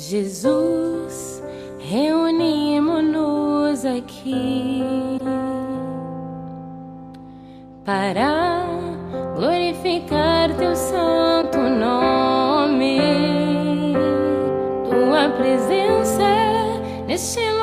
Jesus, reunimos-nos aqui para glorificar teu santo nome. Tua presença neste lugar